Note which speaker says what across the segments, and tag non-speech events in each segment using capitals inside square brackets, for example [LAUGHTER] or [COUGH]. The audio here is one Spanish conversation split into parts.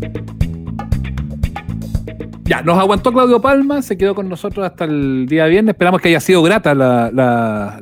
Speaker 1: thank you Ya, nos aguantó Claudio Palma, se quedó con nosotros hasta el día viernes. Esperamos que haya sido grata la,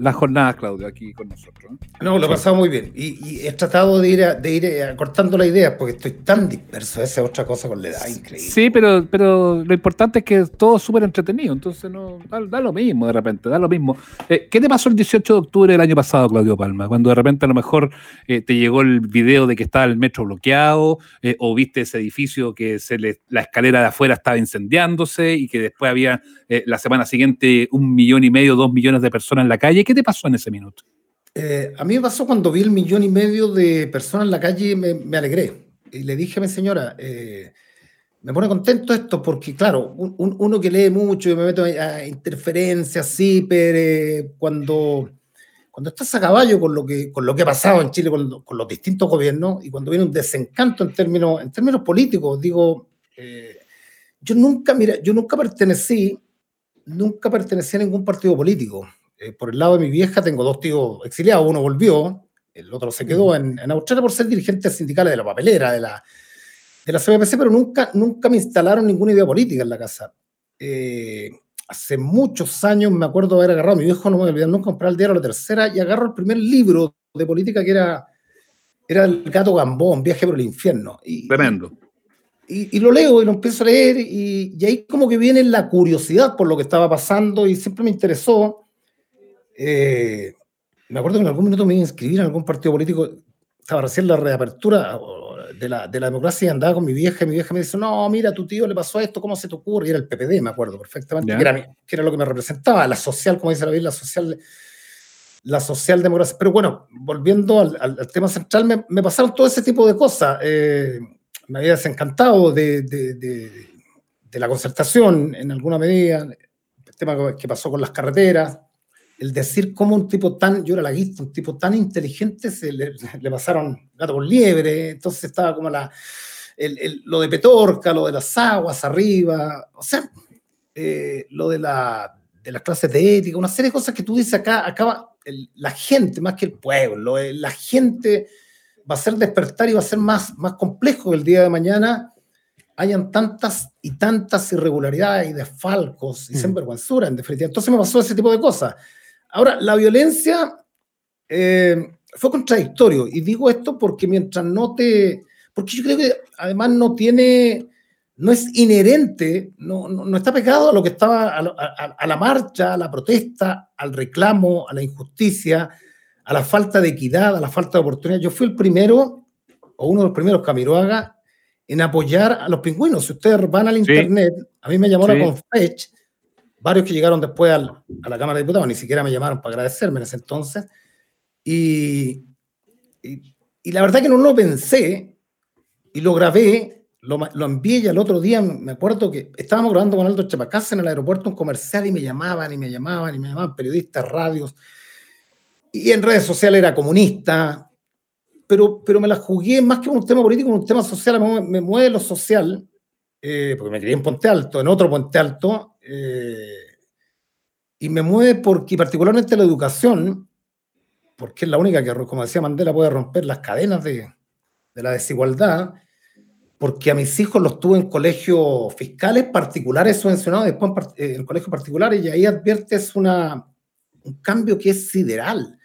Speaker 1: la, jornada, Claudio, aquí con nosotros.
Speaker 2: ¿eh? No, lo he pasado muy bien. Y, he tratado de ir, de ir eh, acortando la idea porque estoy tan disperso. Esa es otra cosa con la edad, increíble.
Speaker 1: Sí, pero, pero lo importante es que es todo súper entretenido. Entonces, no da, lo mismo de repente, da lo mismo. Eh, ¿Qué te pasó el 18 de octubre del año pasado, Claudio Palma? Cuando de repente a lo mejor te llegó el video de que estaba el metro bloqueado o viste ese edificio que se le, la escalera de afuera estaba incendiada incendiándose y que después había eh, la semana siguiente un millón y medio, dos millones de personas en la calle. ¿Qué te pasó en ese minuto?
Speaker 2: Eh, a mí me pasó cuando vi el millón y medio de personas en la calle, me, me alegré. Y le dije a mi señora, eh, me pone contento esto porque, claro, uno que lee mucho y me meto a interferencias, sí, pero cuando, cuando estás a caballo con lo que, con lo que ha pasado en Chile, con, con los distintos gobiernos, y cuando viene un desencanto en términos, en términos políticos, digo, yo nunca, mira, yo nunca pertenecí, nunca pertenecí a ningún partido político. Eh, por el lado de mi vieja tengo dos tíos exiliados, uno volvió, el otro se quedó en, en Australia por ser dirigente sindical de la papelera, de la, de la CBPC, pero nunca, nunca me instalaron ninguna idea política en la casa. Eh, hace muchos años me acuerdo haber agarrado, mi viejo no me olvidó nunca comprar el diario La Tercera y agarro el primer libro de política que era, era El gato Gambón, Viaje por el infierno. Y,
Speaker 1: Tremendo
Speaker 2: y, lo leo y lo empiezo a leer y, ahí como que viene la curiosidad por lo que estaba pasando y siempre me interesó. Eh, me acuerdo que en algún minuto me iba a inscribir en algún partido político, estaba recién la reapertura de la, de la democracia y andaba con mi vieja y mi vieja me dice, no, mira, a tu tío le pasó esto, ¿cómo se te ocurre? Y era el PPD, me acuerdo perfectamente, que era, que era, lo que me representaba, la social, como dice la Biblia, la social la socialdemocracia. Pero bueno, volviendo al, al, tema central, me, me, pasaron todo ese tipo de cosas. Eh, me había desencantado de, de, la concertación en alguna medida, el tema que pasó con las carreteras, el decir cómo un tipo tan, yo era la guista, un tipo tan inteligente, se le, [LAUGHS] pasaron gato por liebre, entonces estaba como la, lo de Petorca, lo de las aguas arriba, o sea, eh, lo de, la, de las clases de ética, una serie de cosas que tú dices acá, acaba la gente, más que el pueblo, eh, la gente va a ser despertar y va a ser más, más complejo el día de mañana hayan tantas y tantas irregularidades y desfalcos y mm. sinvergüenzura, en definitiva. Entonces me pasó ese tipo de cosas. Ahora, la violencia eh, fue contradictorio, y digo esto porque mientras no te... Porque yo creo que además no tiene... No es inherente, no, no, está pegado a lo que estaba, a, a la marcha, a la protesta, al reclamo, a la injusticia, a la falta de equidad, a la falta de oportunidad. Yo fui el primero, o uno de los primeros, Camiroaga, en apoyar a los pingüinos. Si ustedes van al internet, a mí me llamó la Confech, varios que llegaron después a la Cámara de Diputados, ni siquiera me llamaron para agradecerme en ese entonces. Y, y, la verdad que no lo pensé y lo grabé, lo, lo, envié y al otro día me acuerdo que estábamos grabando con Aldo Chapacasa en el aeropuerto un comercial y me llamaban y me llamaban y me llamaban periodistas, radios y en redes sociales era comunista, pero, pero me la jugué más que un tema político, un tema social, me, mueve lo social, eh, porque me crié en Ponte Alto, en otro Ponte Alto, eh, y me mueve porque particularmente la educación, porque es la única que, como decía Mandela, puede romper las cadenas de, de la desigualdad, porque a mis hijos los tuve en colegios fiscales particulares subvencionados, después en, en colegios particulares, y ahí adviertes una, un cambio que es sideral.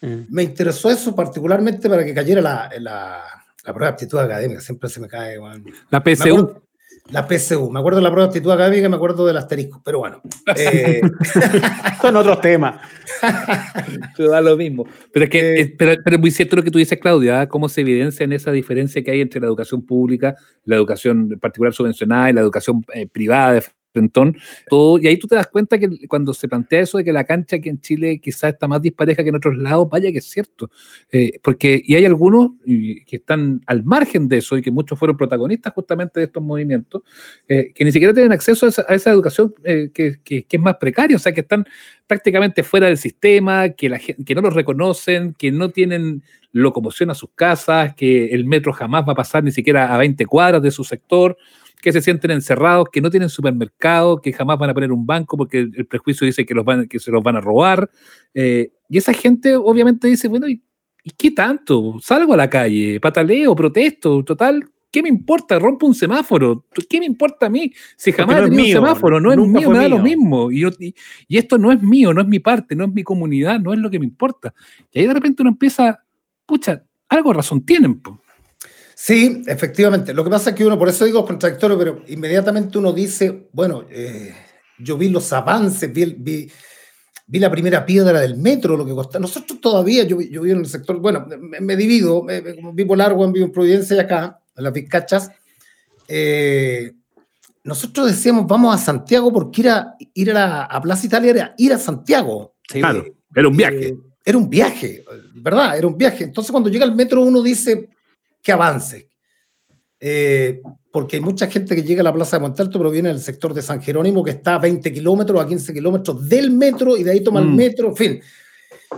Speaker 2: Mm. Me interesó eso particularmente para que cayera la, la, la, prueba de aptitud académica. Siempre se me cae.
Speaker 1: La PSU.
Speaker 2: la PSU. Me acuerdo de la prueba de aptitud académica, me acuerdo del asterisco. Pero bueno. [LAUGHS]
Speaker 1: Eh, [LAUGHS] Son otros temas. [LAUGHS] Pero da lo mismo. Pero es que eh, pero, pero, es muy cierto lo que tú dices, Claudia, ¿ah? cómo se evidencia en esa diferencia que hay entre la educación pública, la educación particular subvencionada y la educación eh, privada de todo, y ahí tú te das cuenta que cuando se plantea eso de que la cancha aquí en Chile quizás está más dispareja que en otros lados, vaya que es cierto, eh, porque y hay algunos que están al margen de eso y que muchos fueron protagonistas justamente de estos movimientos, eh, que ni siquiera tienen acceso a esa, educación eh, que, es más precaria, o sea, que están prácticamente fuera del sistema, que, la, que no los reconocen, que no tienen locomoción a sus casas, que el metro jamás va a pasar ni siquiera a 20 cuadras de su sector que se sienten encerrados, que no tienen supermercado, que jamás van a poner un banco porque el, prejuicio dice que, los van, que se los van a robar. Eh, y esa gente obviamente dice, bueno, ¿y, qué tanto? Salgo a la calle, pataleo, protesto, total, ¿Qué me importa? Rompo un semáforo. ¿Qué me importa a mí? Si jamás he tenido un semáforo, no es mío, me da lo mismo. Y, y, esto no es mío, no es mi parte, no es mi comunidad, no es lo que me importa. Y ahí de repente uno empieza, pucha, algo razón tienen.
Speaker 2: Sí, efectivamente. Lo que pasa es que uno, por eso digo contradictorio, pero inmediatamente uno dice, bueno, eh, yo vi los avances, vi, vi, vi, la primera piedra del metro, lo que costaba. Nosotros todavía, yo, yo vivo en el sector, bueno, me, divido, vivo largo, vivo en Providencia y acá, en las Vizcachas. Eh, nosotros decíamos, vamos a Santiago porque ir a, ir a, Plaza Italia era ir a Santiago.
Speaker 1: Claro, era un viaje. Eh,
Speaker 2: era un viaje, ¿verdad? Era un viaje. Entonces cuando llega el metro uno dice que avance. Eh, porque hay mucha gente que llega a la Plaza de Montalto, pero viene del sector de San Jerónimo, que está a 20 kilómetros, a 15 kilómetros del metro, y de ahí toma el mm. metro, en fin.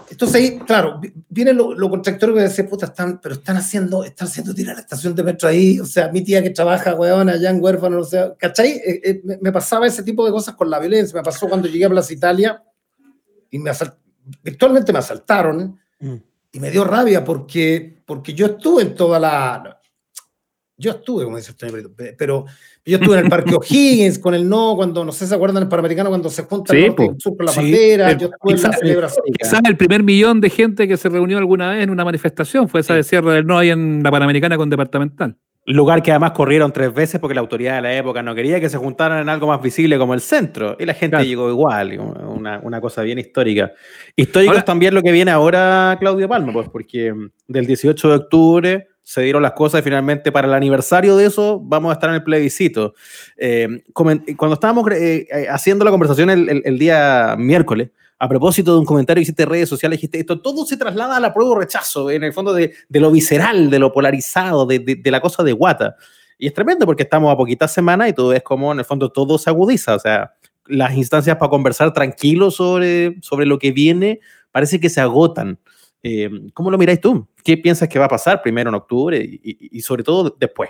Speaker 2: Entonces ahí, claro, viene lo, lo contractorio que dice, puta, están, pero están haciendo, están haciendo tirar la estación de metro ahí, o sea, mi tía que trabaja, weón, allá en huérfano, o sea, ¿cachai? Eh, eh, me, pasaba ese tipo de cosas con la violencia, me pasó cuando llegué a Plaza Italia y me virtualmente me asaltaron mm. Y me dio rabia porque, porque yo estuve en toda la, yo estuve, como dice usted, pero yo estuve en el Parque [LAUGHS] O'Higgins con el no, cuando no sé si se acuerdan el Panamericano, cuando se junta el norte sur con la bandera. yo estuve en la celebración.
Speaker 1: Quizás el primer millón de gente que se reunió alguna vez en una manifestación fue esa de cierre del no ahí en la Panamericana con Departamental.
Speaker 3: Lugar que además corrieron tres veces porque la autoridad de la época no quería que se juntaran en algo más visible como el centro. Y la gente llegó igual, una, una, cosa bien histórica. Histórico es también lo que viene ahora Claudio Palma, pues porque del 18 de octubre se dieron las cosas y finalmente para el aniversario de eso vamos a estar en el plebiscito. Eh, cuando estábamos eh, eh, haciendo la conversación el, día miércoles, a propósito de un comentario que hiciste en redes sociales, dijiste esto, todo se traslada a la prueba o rechazo, en el fondo de, lo visceral, de lo polarizado, de, la cosa de guata. Y es tremendo porque estamos a poquitas semanas y todo es como, en el fondo, todo se agudiza. O sea, las instancias para conversar tranquilo sobre, sobre lo que viene parece que se agotan. Eh, ¿Cómo lo miráis tú? ¿Qué piensas que va a pasar primero en octubre y, sobre todo después?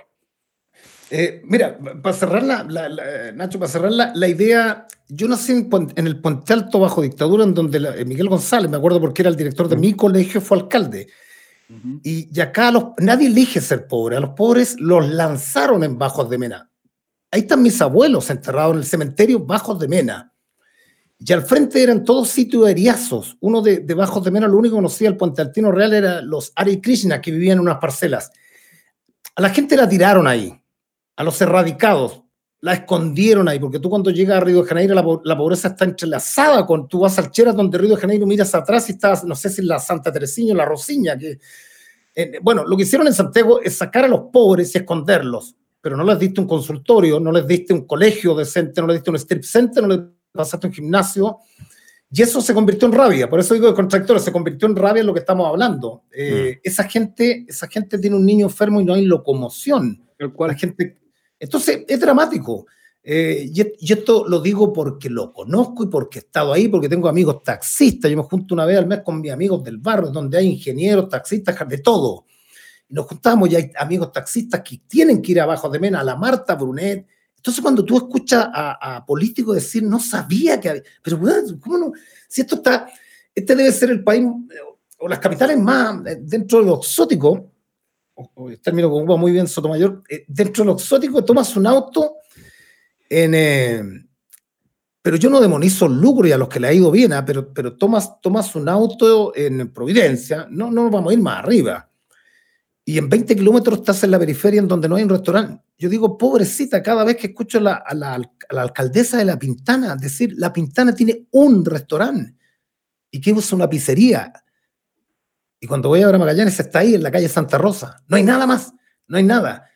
Speaker 2: Eh, mira, para cerrar la, Nacho, para cerrar la, idea, yo nací en, el Puente Alto bajo dictadura, en donde eh, Miguel González, me acuerdo porque era el director de mi colegio, fue alcalde. y, acá nadie elige ser pobre, a los pobres los lanzaron en Bajos de Mena. Ahí están mis abuelos enterrados en el cementerio Bajos de Mena. Y al frente eran todos sitios eriazos. Uno de, de Bajos de Mena, lo único que conocía el Puente Altino Real era los Ari Krishna que vivían en unas parcelas. A la gente la tiraron ahí, a los erradicados, la escondieron ahí, porque tú cuando llegas a Río de Janeiro la, pobreza está entrelazada con, tú vas al Cheras donde Río de Janeiro miras atrás y estás, no sé si en la Santa Teresina o la Rosiña, que, eh, bueno, lo que hicieron en Santiago es sacar a los pobres y esconderlos, pero no les diste un consultorio, no les diste un colegio decente, no les diste un strip center, no les pasaste un gimnasio, y eso se convirtió en rabia, por eso digo de contractores, se convirtió en rabia en lo que estamos hablando. Eh, mm. esa, gente, esa gente tiene un niño enfermo y no hay locomoción. La gente, entonces, es dramático. Eh, y, esto lo digo porque lo conozco y porque he estado ahí, porque tengo amigos taxistas. Yo me junto una vez al mes con mis amigos del barrio, donde hay ingenieros, taxistas, de todo. Y nos juntamos y hay amigos taxistas que tienen que ir abajo de Mena, a la Marta Brunet, entonces, cuando tú escuchas a, políticos decir, no sabía que había, pero ¿cómo no? Si esto está, este debe ser el país o las capitales más eh, dentro de lo exótico, el término que ocupa muy bien Sotomayor, eh, dentro de lo exótico tomas un auto en... Eh, pero yo no demonizo el lucro y a los que le ha ido bien, ¿ah? pero, pero tomas, tomas un auto en Providencia, no, no vamos a ir más arriba y en 20 kilómetros estás en la periferia en donde no hay un restaurante. Yo digo, pobrecita, cada vez que escucho a la, la, alcaldesa de La Pintana decir, La Pintana tiene un restaurante y que usa una pizzería. Y cuando voy a ver a Magallanes está ahí en la calle Santa Rosa. No hay nada más, no hay nada.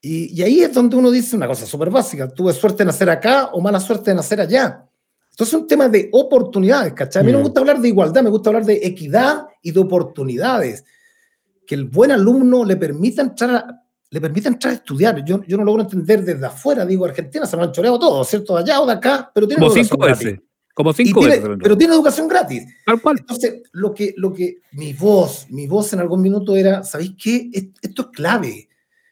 Speaker 2: Y, y ahí es donde uno dice una cosa súper básica. Tuve suerte de nacer acá o mala suerte de nacer allá. Entonces es un tema de oportunidades, ¿cachai? A mí no me mm. gusta hablar de igualdad, me gusta hablar de equidad y de oportunidades que el buen alumno le permita entrar a, le permita entrar a estudiar. Yo, yo no logro entender desde afuera, digo, Argentina se lo han choreado todo, ¿cierto? De allá o de acá, pero tiene
Speaker 1: Como cinco veces. Como cinco veces.
Speaker 2: Pero tiene educación gratis. Tal cual. Entonces, lo que, lo que mi voz, mi voz en algún minuto era, ¿sabéis qué? Esto es clave.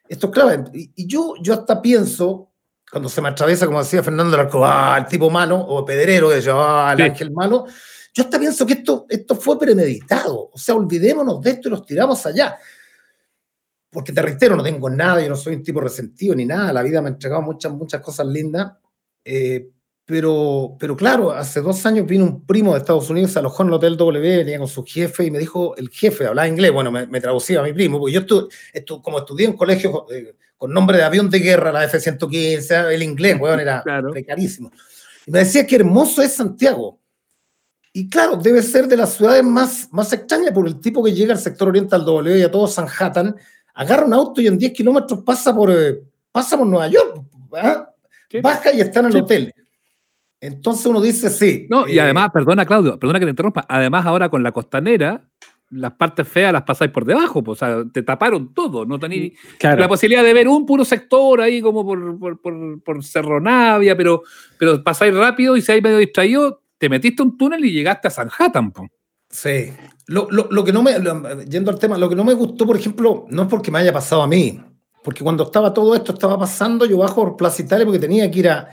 Speaker 2: Esto es clave. Y, yo, yo hasta pienso, cuando se me atraviesa, como decía Fernando Larco, ah, el tipo malo, o pedrero, que decía, ah, el ángel malo, yo hasta pienso que esto, esto fue premeditado. O sea, olvidémonos de esto y los tiramos allá. porque te reitero, no tengo nada, yo no soy un tipo resentido ni nada, la vida me ha entregado muchas, muchas cosas lindas, eh, pero, pero claro, hace dos años vino un primo de Estados Unidos, alojó en el Hotel W, venía con su jefe y me dijo, el jefe hablaba inglés, bueno, me, traducía a mi primo, porque yo estu, como estudié en colegio eh, con nombre de avión de guerra, la F-115, el inglés, [LAUGHS] bueno, era carísimo. Y me decía que hermoso es Santiago. Y claro, debe ser de las ciudades más, más extrañas, por el tipo que llega al sector oriental W y a todo Sanhattan, agarra un auto y en 10 kilómetros pasa por, eh, pasa por Nueva York, ¿ah? baja y está en el hotel. Entonces uno dice sí.
Speaker 1: No, y eh, además, perdona Claudio, perdona que te interrumpa, además ahora con la costanera, las partes feas las pasáis por debajo, pues, o sea, te taparon todo, no tenéis la posibilidad de ver un puro sector ahí como por, por, por, por Cerro Navia, pero, pero pasáis rápido y si hay medio distraído, te metiste un túnel y llegaste a Sanhattan. Po.
Speaker 2: Sí. Lo, lo, lo, que no me, yendo al tema, lo que no me gustó, por ejemplo, no es porque me haya pasado a mí, porque cuando estaba todo esto estaba pasando, yo bajo por Plaza Italia porque tenía que ir a,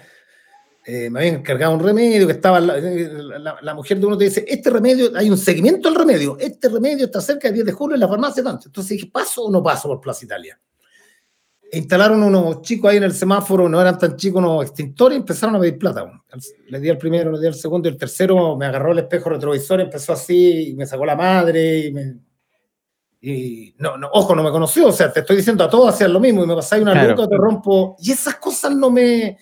Speaker 2: eh, me habían encargado un remedio que estaba, la, mujer de uno te dice, este remedio, hay un seguimiento al remedio, este remedio está cerca del 10 de julio en la farmacia, tanto. Entonces dije, ¿paso o no paso por Plaza Italia? E instalaron unos chicos ahí en el semáforo, no eran tan chicos, unos extintores, y empezaron a pedir plata. Le di al primero, le di al segundo, y el tercero me agarró el espejo retrovisor, empezó así, y me sacó la madre, y me, y no, no, ojo, no me conoció, o sea, te estoy diciendo a todos hacían lo mismo y me pasáis una claro. te rompo. Y esas cosas no me,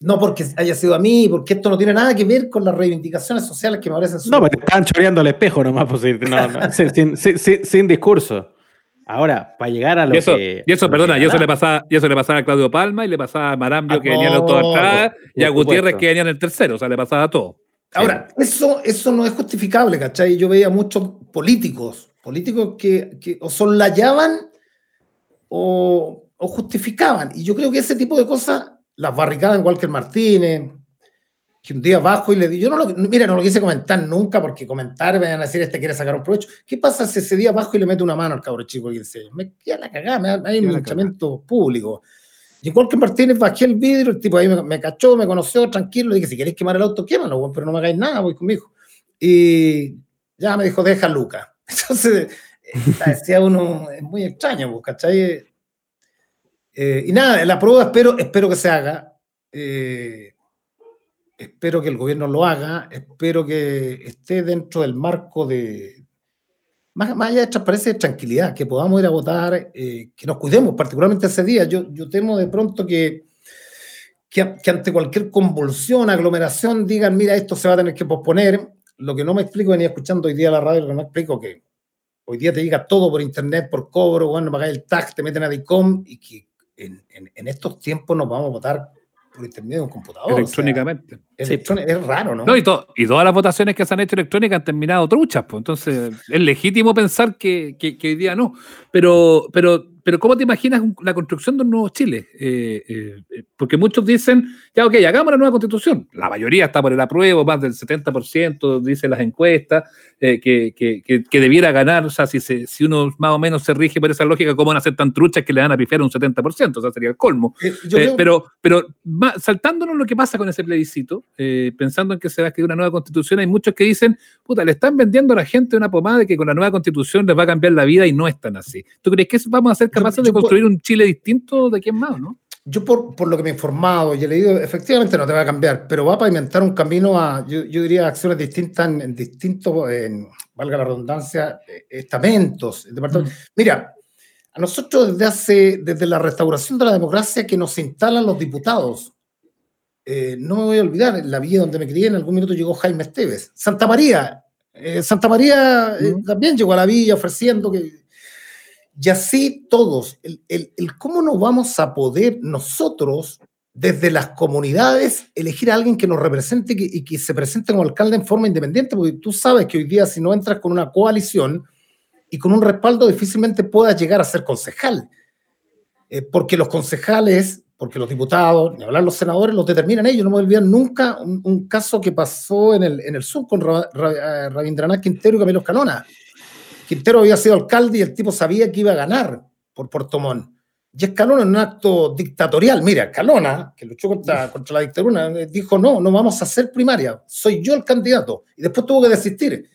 Speaker 2: no porque haya sido a mí, porque esto no tiene nada que ver con las reivindicaciones sociales que me parecen.
Speaker 3: No, pero te están choreando el espejo nomás, pues, [LAUGHS] sin, sin, sin, discurso. Ahora, para llegar a lo
Speaker 1: y eso,
Speaker 3: que.
Speaker 1: Y eso, perdona, y eso, le pasaba, y eso le pasaba a Claudio Palma y le pasaba a Marambio, que venía en el auto atrás, y a Gutiérrez, que venía en el tercero, o sea, le pasaba a todo.
Speaker 2: Ahora, eso, eso no es justificable, ¿cachai? Yo veía muchos políticos, políticos que, que o sollayaban o, o justificaban. Y yo creo que ese tipo de cosas las barricadas en Walker Martínez, que un día bajo y le digo, yo no lo, mira, no lo quise comentar nunca porque comentar me van a decir, este quiere sacar un provecho. ¿Qué pasa si ese día bajo y le mete una mano al cabro chico y dice, me queda la cagada, me hay un linchamiento público? Y en Walker Martínez bajé el vidrio, el tipo ahí me, cachó, me conoció, tranquilo, le dije, si queréis quemar el auto, quémalo, pero no me hagáis nada, voy conmigo. Y ya me dijo, deja Luca. [LAUGHS] Entonces, [LAUGHS] decía uno, es muy extraño, ¿cachai? Eh, y nada, la prueba espero, espero que se haga. Eh, espero que el gobierno lo haga. Espero que esté dentro del marco de. Más, allá de transparencia tranquilidad, que podamos ir a votar, eh, que nos cuidemos, particularmente ese día. Yo, yo temo de pronto que, que, ante cualquier convulsión, aglomeración, digan, mira, esto se va a tener que posponer. Lo que no me explico, venía escuchando hoy día la radio, lo que no explico que hoy día te llega todo por internet, por cobro, bueno, pagáis el tax, te meten a DICOM y que en, estos tiempos nos vamos a votar por intermedio de un computador.
Speaker 1: Electrónicamente.
Speaker 2: es raro, ¿no?
Speaker 1: y, y, todas las votaciones que se han hecho electrónicas han terminado truchas, pues entonces es legítimo pensar que, que, que hoy día no. Pero, pero pero ¿cómo te imaginas la construcción de un nuevo Chile? Eh, eh, eh, porque muchos dicen, ya, ok, hagamos la nueva constitución. La mayoría está por el apruebo, más del 70%, dicen las encuestas, que, que, que, debiera ganar. O sea, si, se, si uno más o menos se rige por esa lógica, ¿cómo van a ser tan truchas que le dan a pifiar un 70%? O sea, sería el colmo. Pero, pero saltándonos lo que pasa con ese plebiscito, pensando en que se va a escribir una nueva constitución, hay muchos que dicen, puta, le están vendiendo a la gente una pomada de que con la nueva constitución les va a cambiar la vida y no es tan así. ¿Tú crees que vamos a hacer capaces de construir un Chile distinto de quién más, ¿no?
Speaker 2: Yo por, por, lo que me he informado y he leído, efectivamente no te va a cambiar, pero va a pavimentar un camino a, yo, yo diría, acciones distintas en, distintos, en, valga la redundancia, estamentos. Mm. Mira, a nosotros desde hace, desde la restauración de la democracia que nos instalan los diputados, eh, no me voy a olvidar, en la villa donde me crié, en algún minuto llegó Jaime Esteves. Santa María, eh, Santa María eh, mm. también llegó a la villa ofreciendo que y así todos, el, cómo no vamos a poder nosotros, desde las comunidades, elegir a alguien que nos represente y que, se presente como alcalde en forma independiente, porque tú sabes que hoy día si no entras con una coalición y con un respaldo, difícilmente puedas llegar a ser concejal. Eh, porque los concejales, porque los diputados, ni hablar los senadores, los determinan ellos. No me olvidar nunca un, caso que pasó en el, en el sur con Rabindranath Quintero y Camilo Canona Quintero había sido alcalde y el tipo sabía que iba a ganar por Puerto Montt. Y Escalona, en un acto dictatorial, mira, Escalona, que luchó contra, contra la dictadura, dijo, no, no vamos a hacer primaria, soy yo el candidato. Y después tuvo que desistir.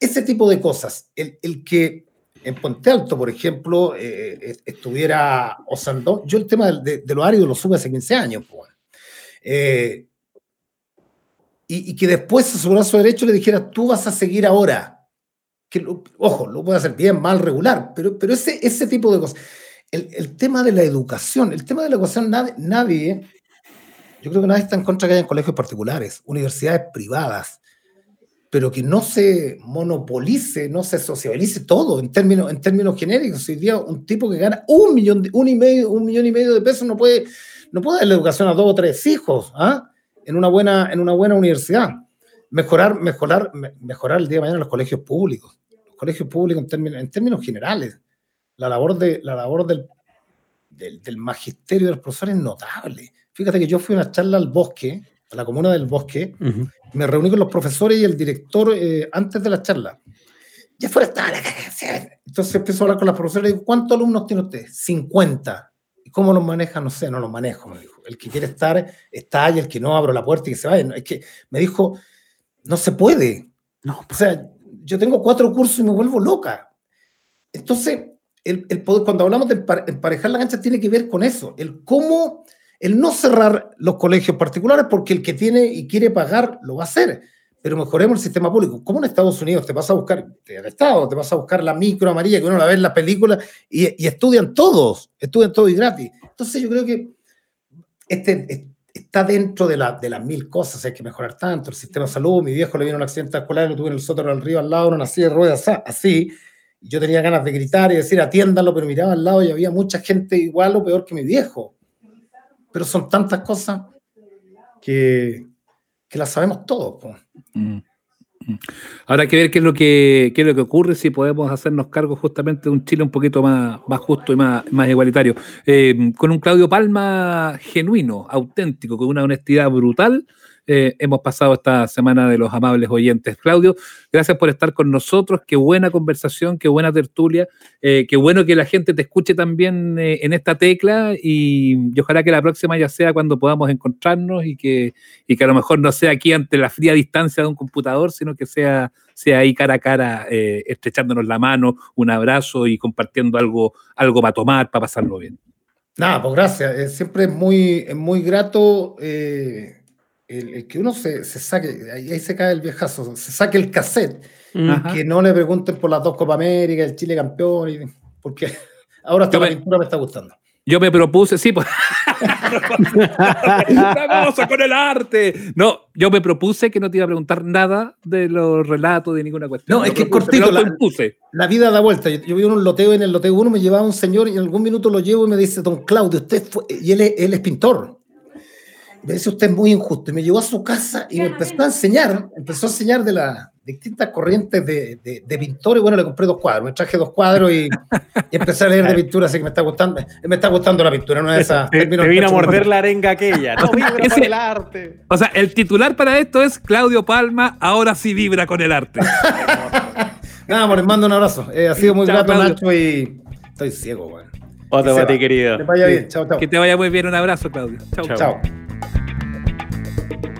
Speaker 2: Ese tipo de cosas, el, el que en Puente Alto, por ejemplo, eh, estuviera Osandón. Yo el tema de, los áridos lo supe hace 15 años. Pues. y, que después a su brazo derecho le dijera, tú vas a seguir ahora. Que ojo, lo puede hacer bien, mal, regular, pero, pero ese, ese tipo de cosas. El, el tema de la educación, el tema de la educación, nadie, nadie, yo creo que nadie está en contra que haya colegios particulares, universidades privadas, pero que no se monopolice, no se socialice todo en términos, en términos genéricos. Hoy día un tipo que gana un millón, de, un, y medio, un millón y medio de pesos no puede, no puede dar la educación a dos o tres hijos ¿ah? en, una buena, en una buena universidad. Mejorar, mejorar, mejorar el día de mañana los colegios públicos. Los colegios públicos en términos, en términos generales. La labor, de, la labor del, del, magisterio de los profesores es notable. Fíjate que yo fui a una charla al bosque, a la comuna del bosque, me reuní con los profesores y el director eh, antes de la charla. Ya fuera estaba la Entonces empezó a hablar con los profesores y digo, ¿cuántos alumnos tiene usted? 50. ¿Y cómo los maneja? No sé, no los manejo, me dijo. El que quiere estar, está y el que no, abro la puerta y que se vaya. Es que me dijo, no se puede. No, o sea, yo tengo cuatro cursos y me vuelvo loca. Entonces, el, el poder, cuando hablamos de emparejar la cancha, tiene que ver con eso. El cómo el no cerrar los colegios particulares porque el que tiene y quiere pagar lo va a hacer, pero mejoremos el sistema público. Como en Estados Unidos te vas a buscar, el Estado, te vas a buscar la micro amarilla que uno la ve en la película y, estudian todos, estudian todo y gratis. Entonces yo creo que este, está dentro de, la, de las mil cosas, hay que mejorar tanto, el sistema de salud, mi viejo le vino un accidente escolar, lo tuve en el sótano del río al lado, una silla de ruedas así, yo tenía ganas de gritar y decir atiéndalo, pero miraba al lado y había mucha gente igual o peor que mi viejo pero son tantas cosas que, que las sabemos todos. Mm.
Speaker 1: Ahora hay que ver qué es lo que, qué es lo que ocurre si podemos hacernos cargo justamente de un Chile un poquito más, más justo y más, más igualitario. Eh, con un Claudio Palma genuino, auténtico, con una honestidad brutal eh, hemos pasado esta semana de los amables oyentes. Claudio, gracias por estar con nosotros. Qué buena conversación, qué buena tertulia. Eh, qué bueno que la gente te escuche también eh, en esta tecla y, ojalá que la próxima ya sea cuando podamos encontrarnos y que, que a lo mejor no sea aquí ante la fría distancia de un computador, sino que sea, sea ahí cara a cara, estrechándonos la mano, un abrazo y compartiendo algo, algo para tomar, para pasarlo bien.
Speaker 2: Nada, pues gracias. siempre es muy, muy grato el, que uno se, se saque, ahí, se cae el viejazo, se saque el cassette, que no le pregunten por las dos Copa América, el Chile campeón, y, porque ahora hasta la pintura me está gustando.
Speaker 1: Yo me propuse, sí, pues. [LAUGHS] con el arte. No, yo me propuse que no te iba a preguntar nada de los relatos, de ninguna cuestión.
Speaker 2: No, es que es cortito. La, la, vida da vuelta. Yo, vi un loteo en el loteo uno, me llevaba un señor y en algún minuto lo llevo y me dice, don Claudio, usted fue. Y él él es pintor me dice usted es muy injusto. Y me llevó a su casa y me empezó a enseñar, empezó a enseñar de las distintas corrientes de, de, de pintores. Bueno, le compré dos cuadros, me traje dos cuadros y, empecé a leer de [LAUGHS] pintura, así que me está gustando, me está gustando la pintura, no es esa.
Speaker 3: Te, vino a morder la arenga aquella, no [LAUGHS] vibra con el arte.
Speaker 1: O sea, el titular para esto es Claudio Palma, ahora sí vibra con el arte. [LAUGHS]
Speaker 2: Nada, amor, mando un abrazo. Eh, ha sido muy grato, Nacho, y estoy ciego, güey.
Speaker 3: Otro para ti, querido.
Speaker 1: Que te vaya bien, chao, chao. Que te vaya muy bien, un abrazo, Claudio.
Speaker 2: Chao, chao. thank you